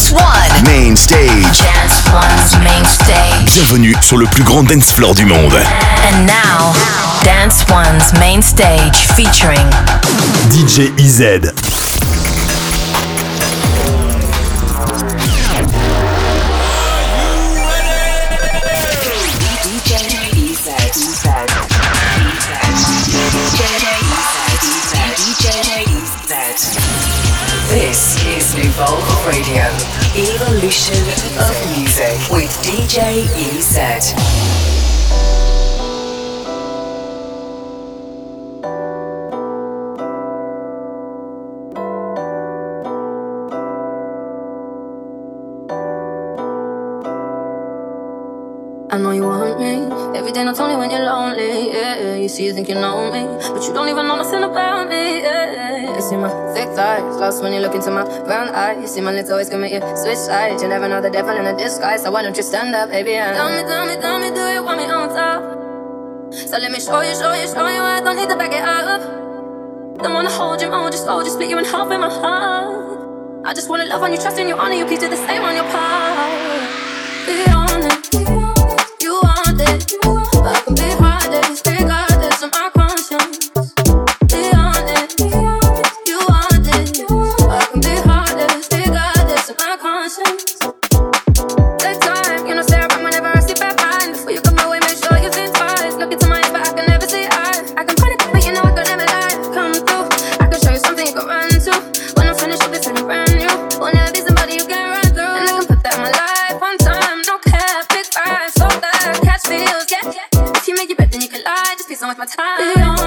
Dance One. Main stage. Dance One's main stage. Bienvenue sur le plus grand dance floor du monde. And now, Dance One's main stage featuring DJ EZ. Evolve Radio, Evolution of Music with DJ EZ. I know you want me. Every day, not only when you're lonely. Yeah, you see, you think you know me, thighs, lost when you look into my brown eyes. You see my lips always commit you switch sides. You never know the devil in a disguise. So why don't you stand up, baby? And tell me, tell me, tell me, do you want me on top? So let me show you, show you, show you. I don't need to back it up. Don't wanna hold you, hold you slow, just oh, split you in half in my heart. I just wanna love on you, trust in you, honor you, please do the same on your part. Be honest. You want it, I can be heartless, regardless of please don't my time.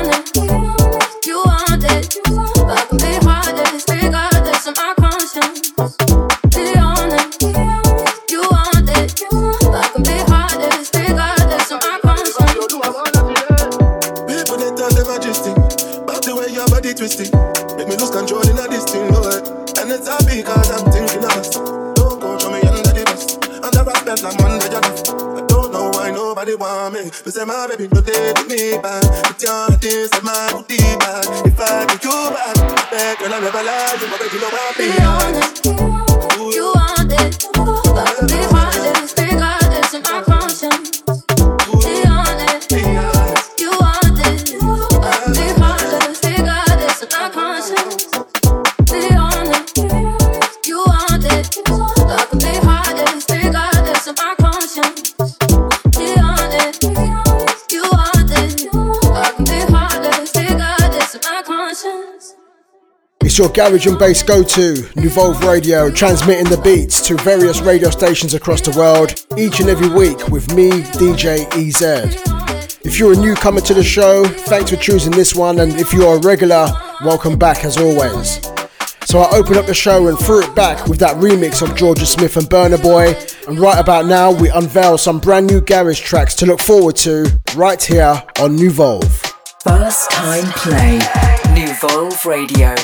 It's your garage and bass go-to, Nuvolve Radio, transmitting the beats to various radio stations across the world each and every week with me, DJ EZ. If you're a newcomer to the show, thanks for choosing this one, and if you're a regular, welcome back as always. So I opened up the show and threw it back with that remix of Jorja Smith and Burna Boy, and right about now we unveil some brand new garage tracks to look forward to right here on Nuvolve. First time play, Nuvolve Radio.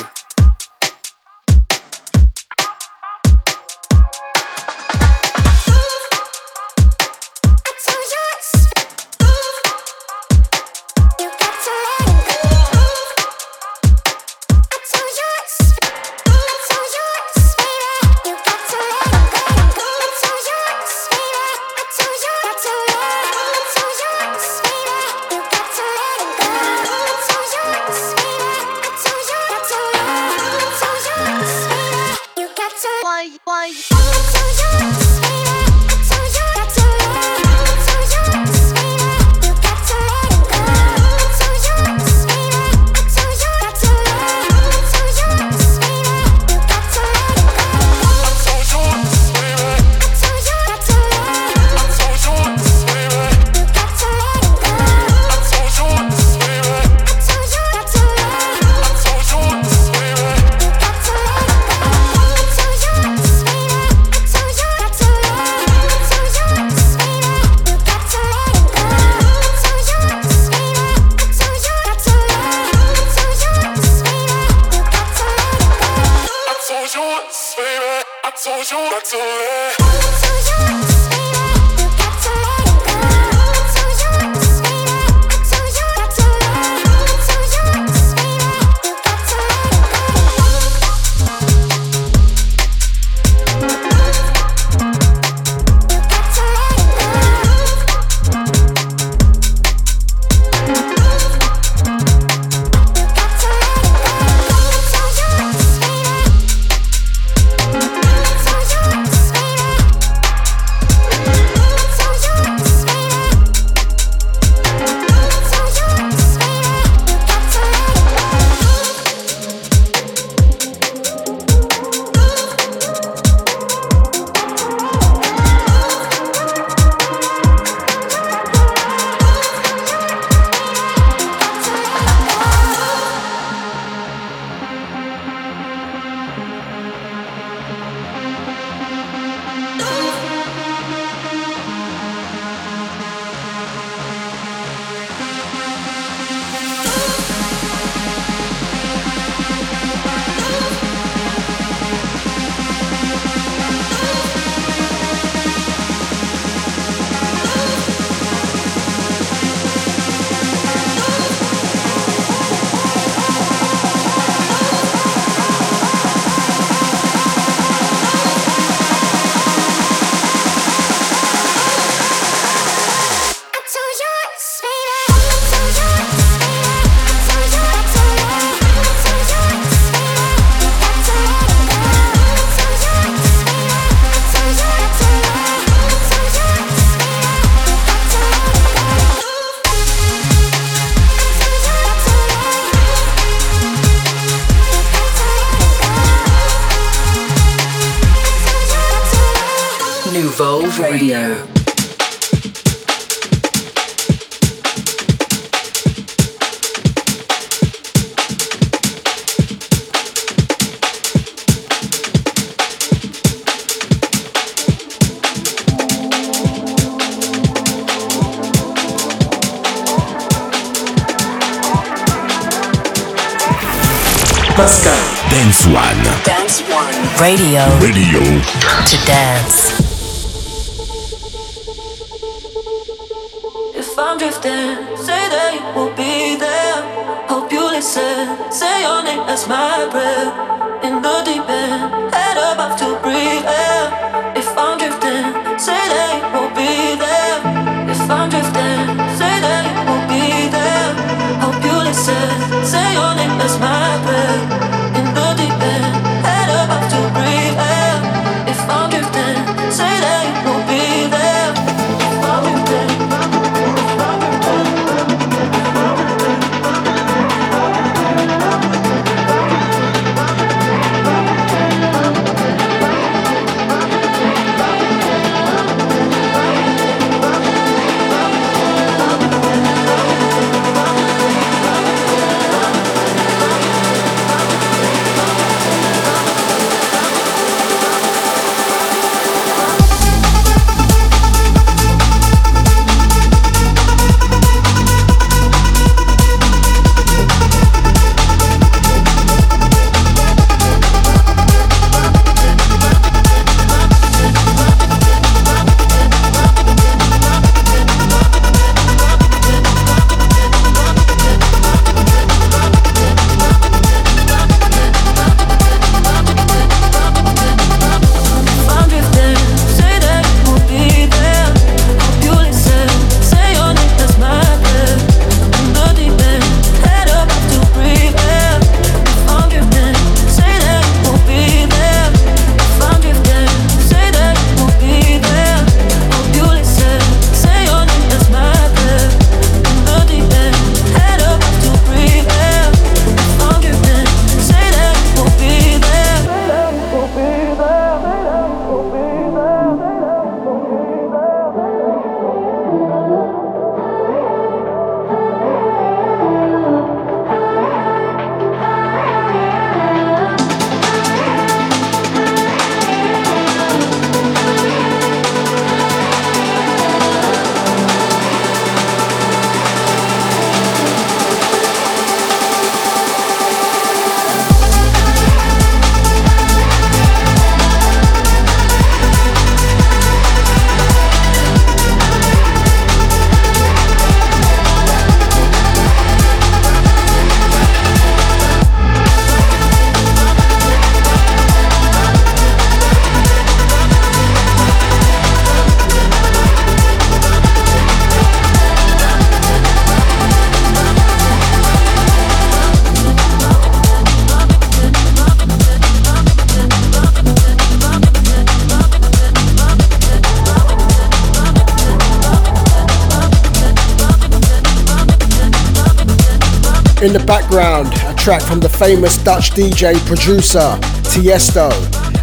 In the background, a track from the famous Dutch DJ producer Tiesto,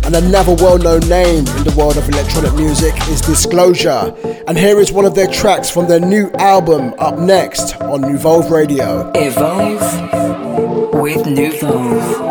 and another well known name in the world of electronic music is Disclosure. And here is one of their tracks from their new album up next on Nuvolve Radio. Evolve with Nuvolve.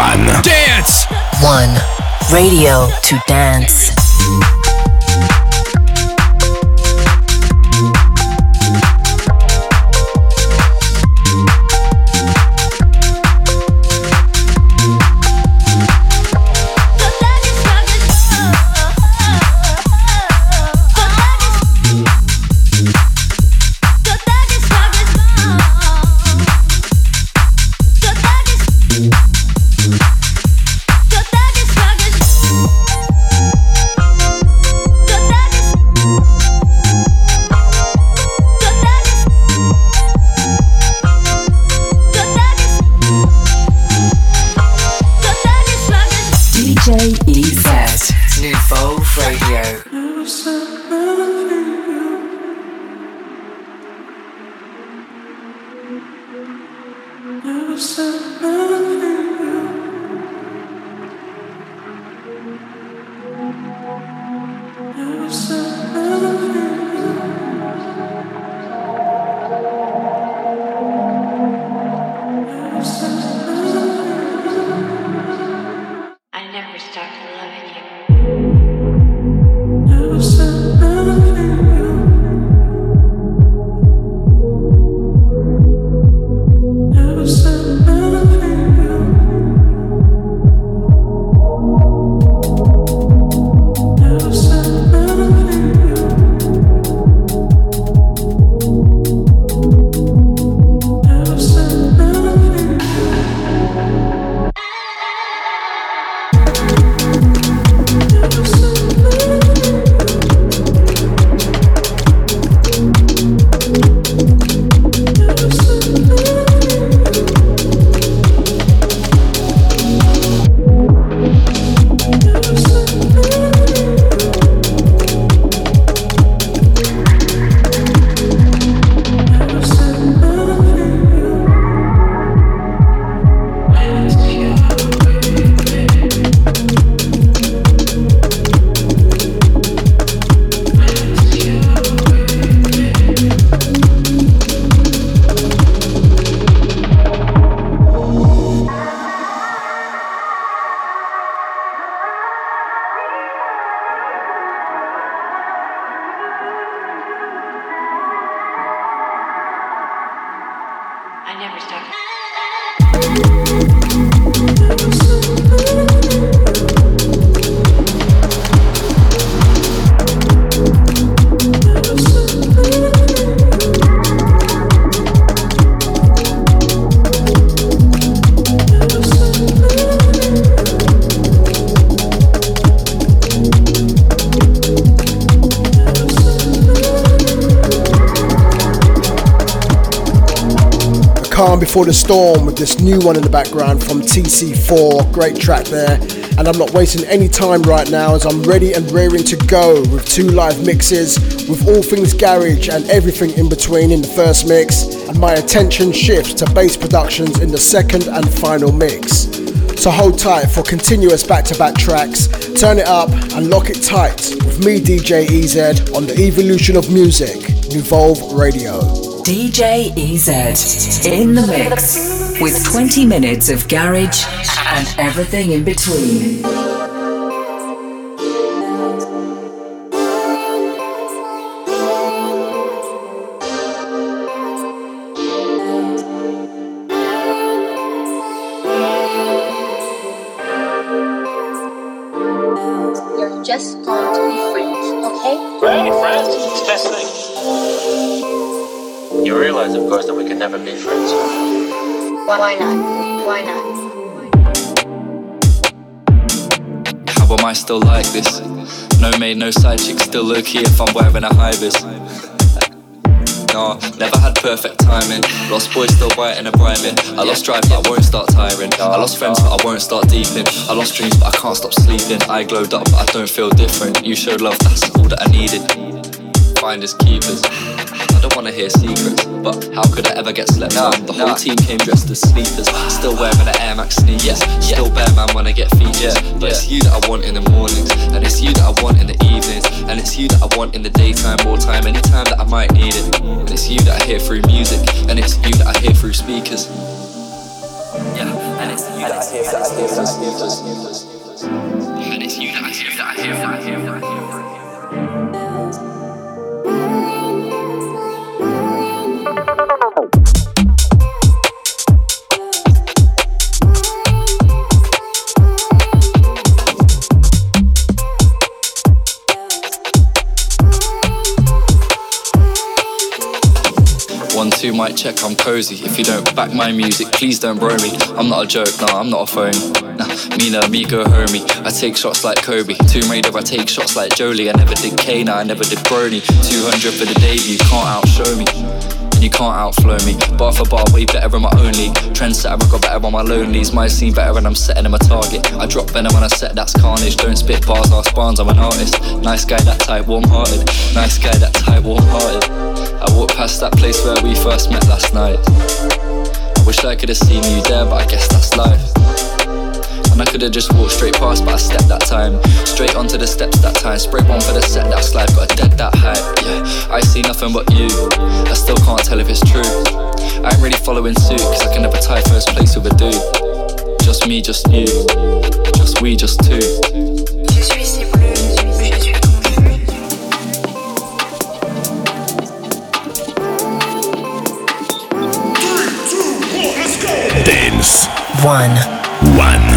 One. Dance! One. Radio to dance. New one in the background from TC4. Great track there. And I'm not wasting any time right now as I'm ready and raring to go with two live mixes with all things garage and everything in between in the first mix. And my attention shifts to bass productions in the second and final mix. So hold tight for continuous back to back tracks. Turn it up and lock it tight with me, DJ EZ, on the evolution of music, Nuvolve Radio. DJ EZ in the mix with 20 minutes of garage and everything in between. This? No maid, no side chick, still low key if I'm wearing a high vis. Nah, never had perfect timing. Lost boys still biting and bribing. I lost drive, but I won't start tiring. I lost friends, but I won't start deeping. I lost dreams, but I can't stop sleeping. I glowed up, but I don't feel different. You showed love, that's all that I needed. Find Finders keepers. I don't wanna hear secrets, but how could I ever get slept on? The whole team came dressed as sleepers, still wearing the Air Max sneakers. Still bear man when I get features, but it's you that I want in the mornings, and it's you that I want in the evenings, and it's you that I want in the daytime, more time, anytime that I might need it. And it's you that I hear through music, and it's you that I hear through speakers. Yeah, and it's you that I hear, that I hear, that I and it's you that I hear, that I hear, that I hear, that I hear. Mic check, I'm cozy. If you don't back my music, please don't bro me. I'm not a joke, nah, I'm not a phony. Nah, me me go homie. I take shots like Kobe. Tomb Raider, I take shots like Jolie. I never did Kane, I never did Brony. 200 for the debut, can't outshow me. You can't outflow me. Bar for bar, way better in my own league. Trendsetter, I got better on my lonelies. Might seem better when I'm setting them a target. I drop venom when I set that's carnage. Don't spit bars, ask barns, I'm an artist. Nice guy, that type, warm hearted. Nice guy, that type, warm hearted. I walked past that place where we first met last night. I wish I could have seen you there, but I guess that's life. And I could have just walked straight past, but I stepped that time. Straight onto the steps that time. Spray one for the set, that slide. Got a dead that height. Yeah, I see nothing but you. I still can't tell if it's true. I ain't really following suit, cause I can never tie first place with a dude. Just me, just you. Just we, just two. Je suis si bleu, je suis confus. Dance One. One.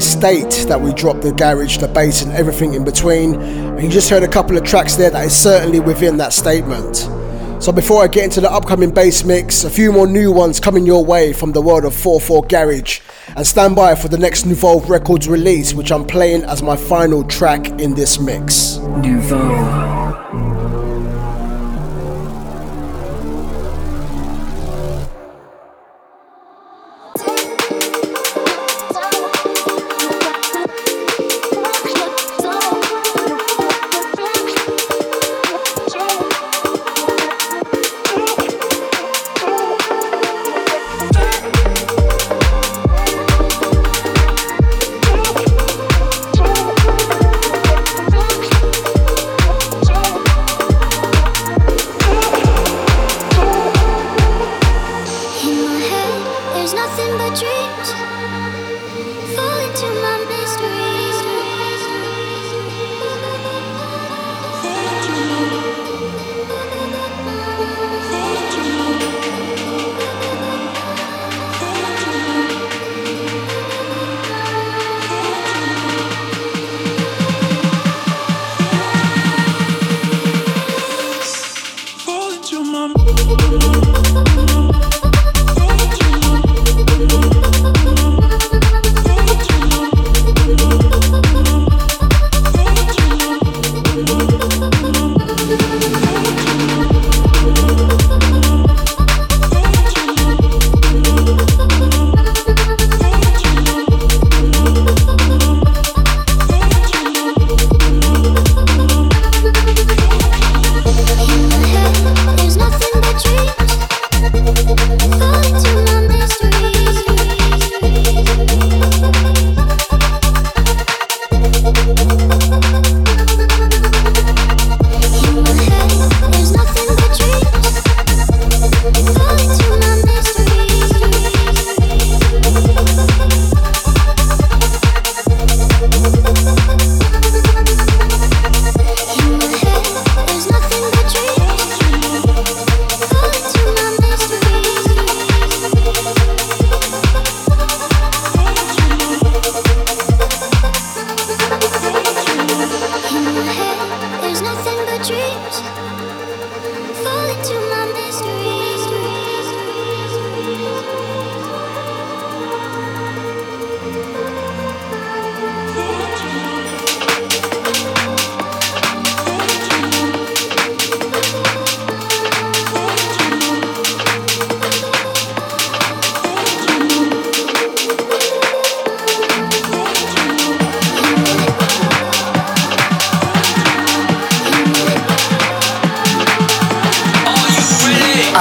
State that we drop the garage, the bass, and everything in between. And you just heard a couple of tracks there that is certainly within that statement. So before I get into the upcoming bass mix, a few more new ones coming your way from the world of 4-4 Garage. And stand by for the next Nuvolve Records release, which I'm playing as my final track in this mix.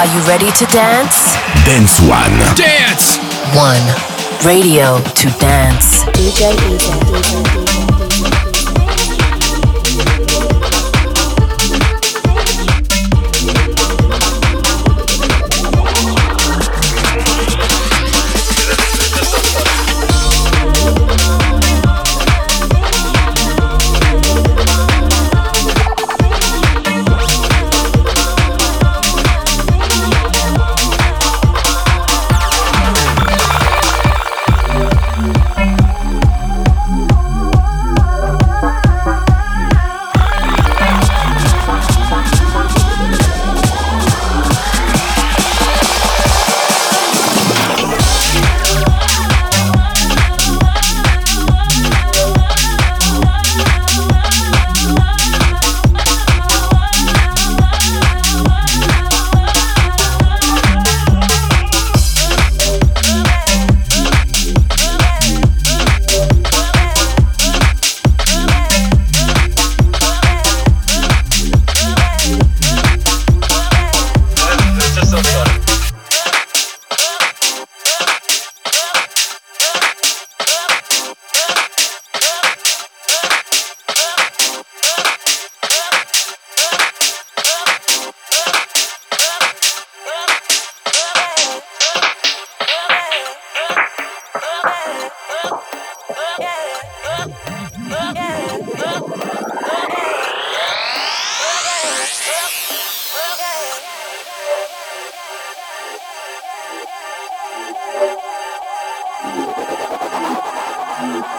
Nouveau. to dance? Dance One. Dance! One. Radio to dance. DJ DJ, Ending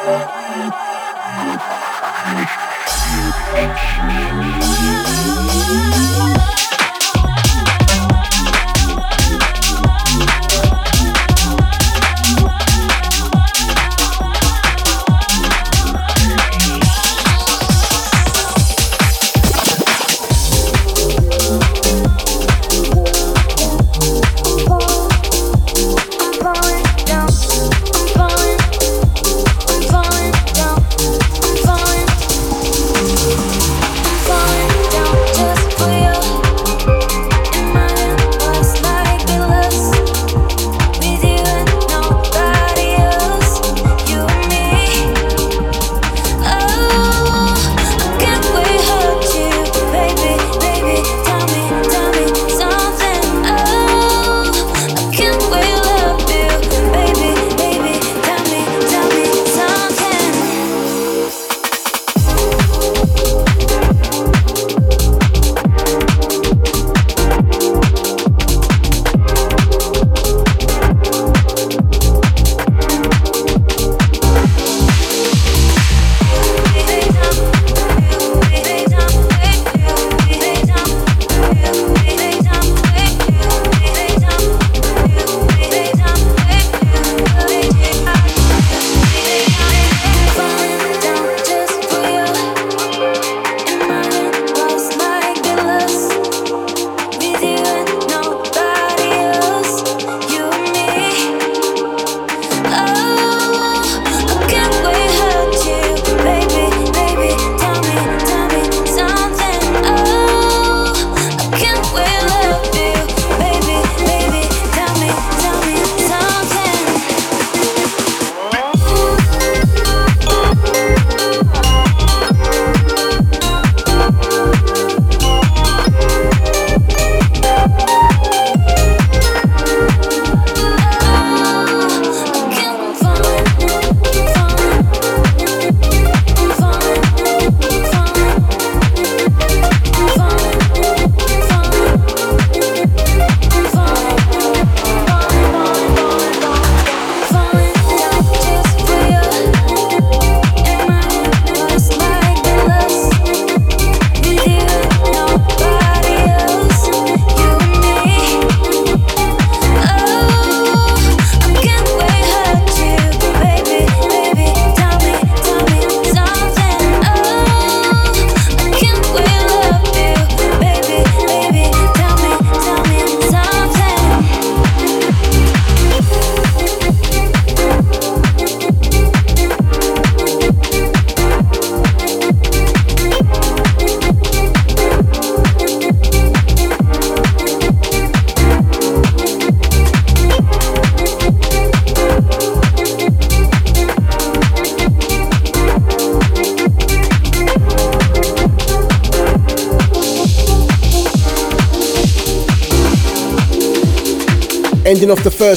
Thank you.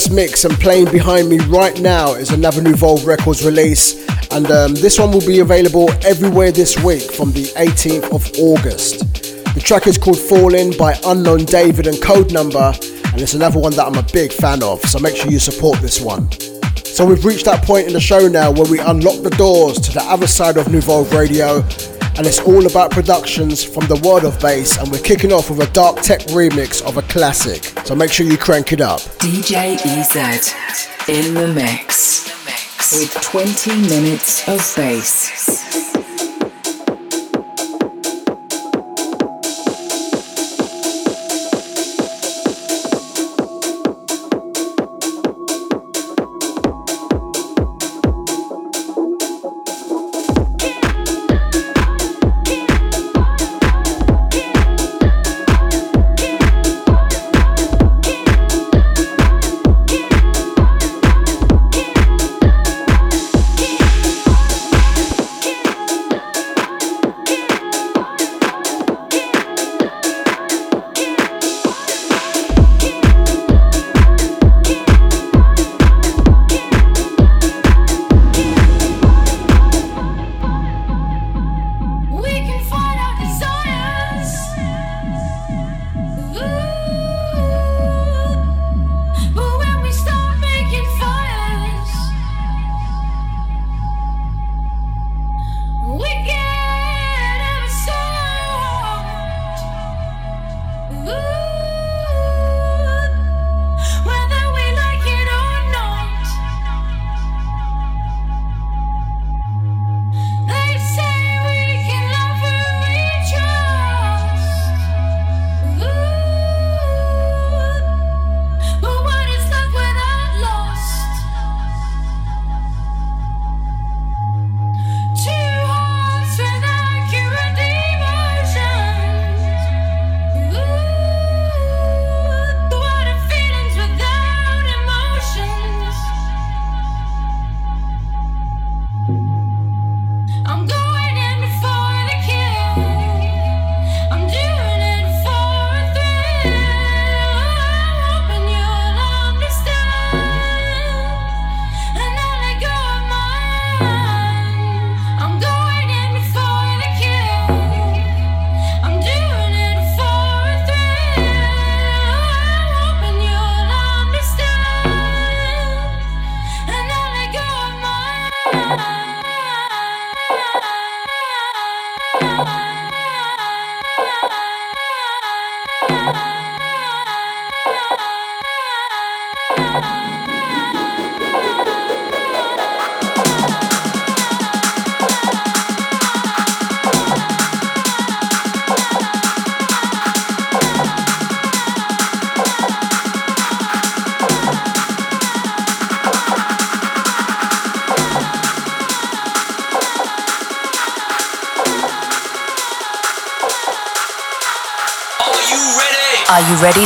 First mix and playing behind me right now is another Nuvolve Records release, and um, this one will be available everywhere this week from the 18th of August. The track is called Falling by Unknown David and Code Number, and it's another one that I'm a big fan of, so make sure you support this one. So we've reached that point in the show now where we unlock the doors to the other side of Nuvolve Radio and it's all about productions from the world of bass and we're kicking off with a dark tech remix of a classic. So make sure you crank it up. Dj ez in the mix. With 20 minutes of bass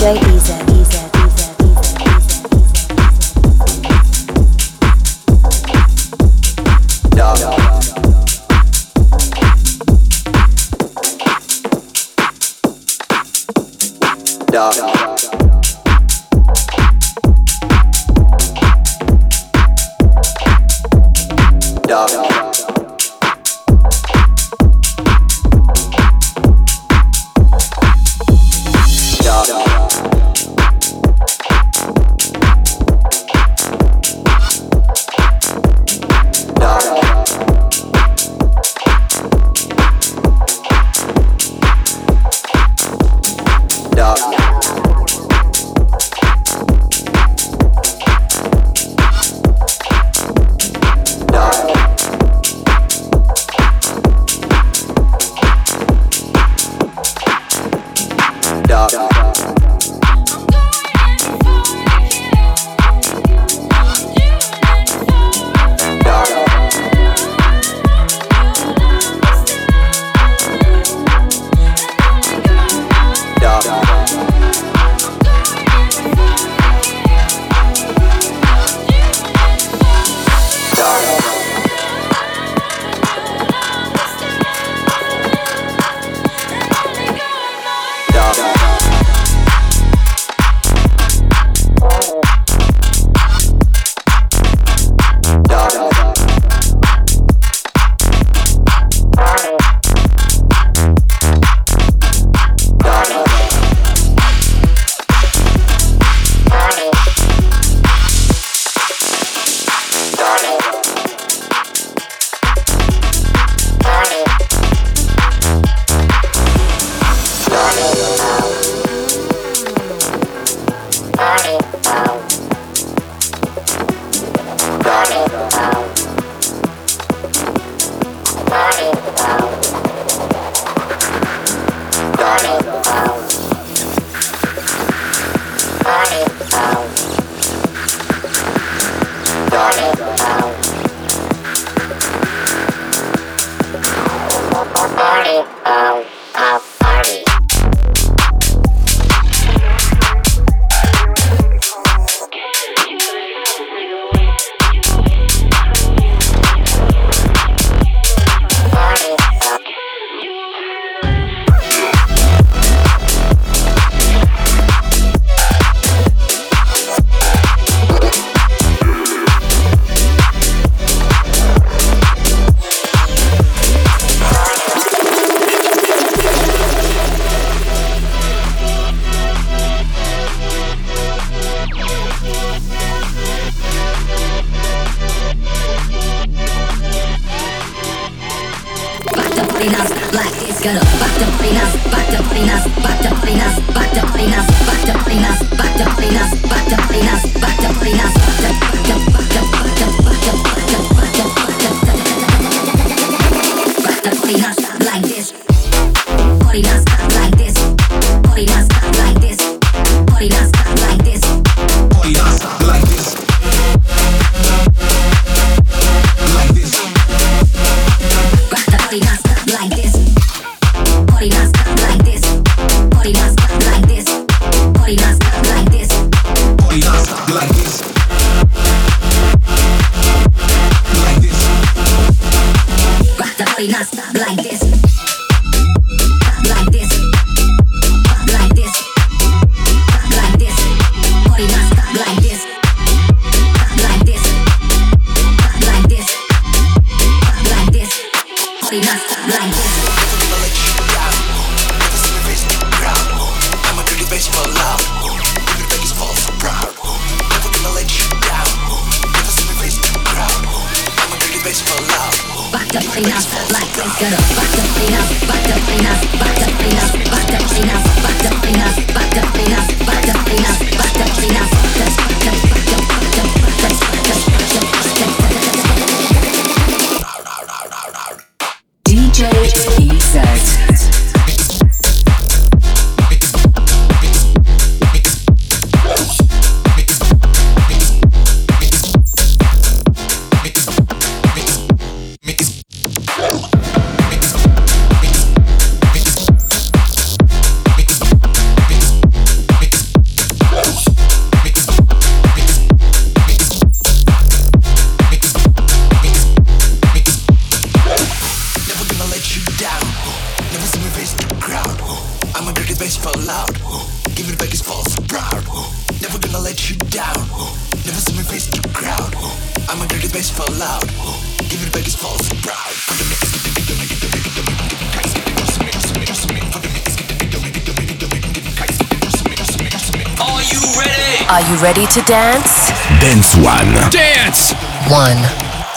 DJ EZ.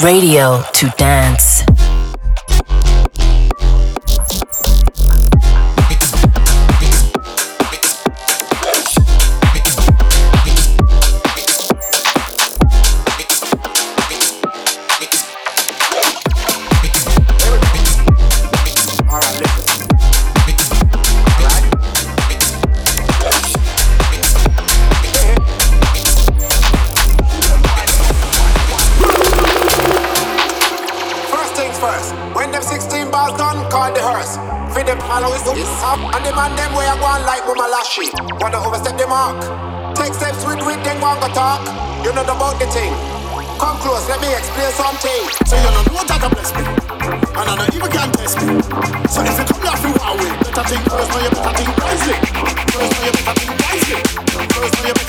Radio to dance. me explain something. So you don't know that I bless me, and I don't even can test me. So if you come here for our way, better think first, now you better think wisely. First, now you better think wisely. First, now you better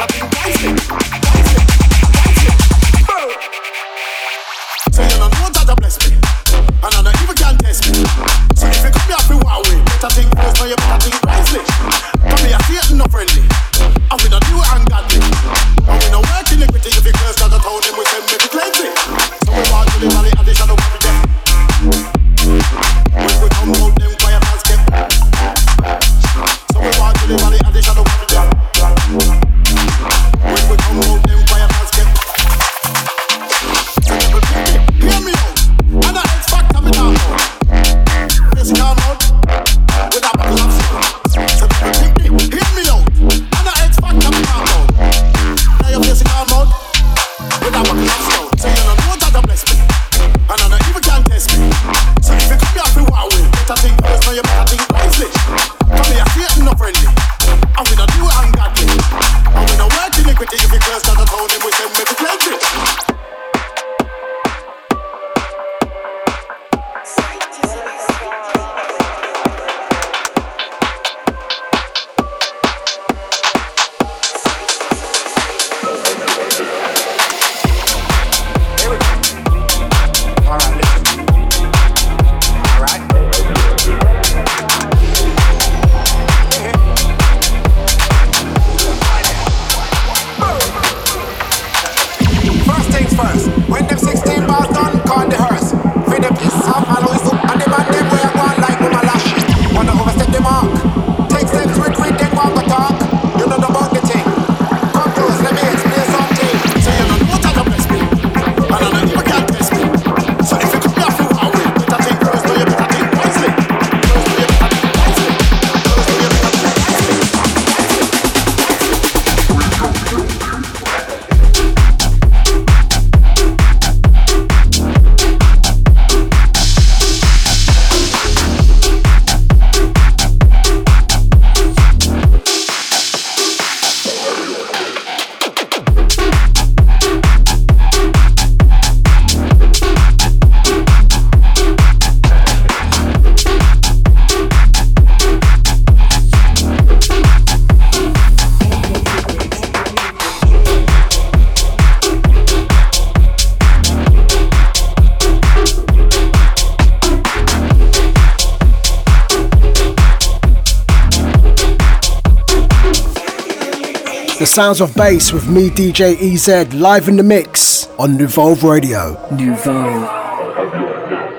sounds of bass with me, DJ EZ, live in the mix on Nuvolve Radio. Nuvolve.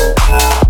Ready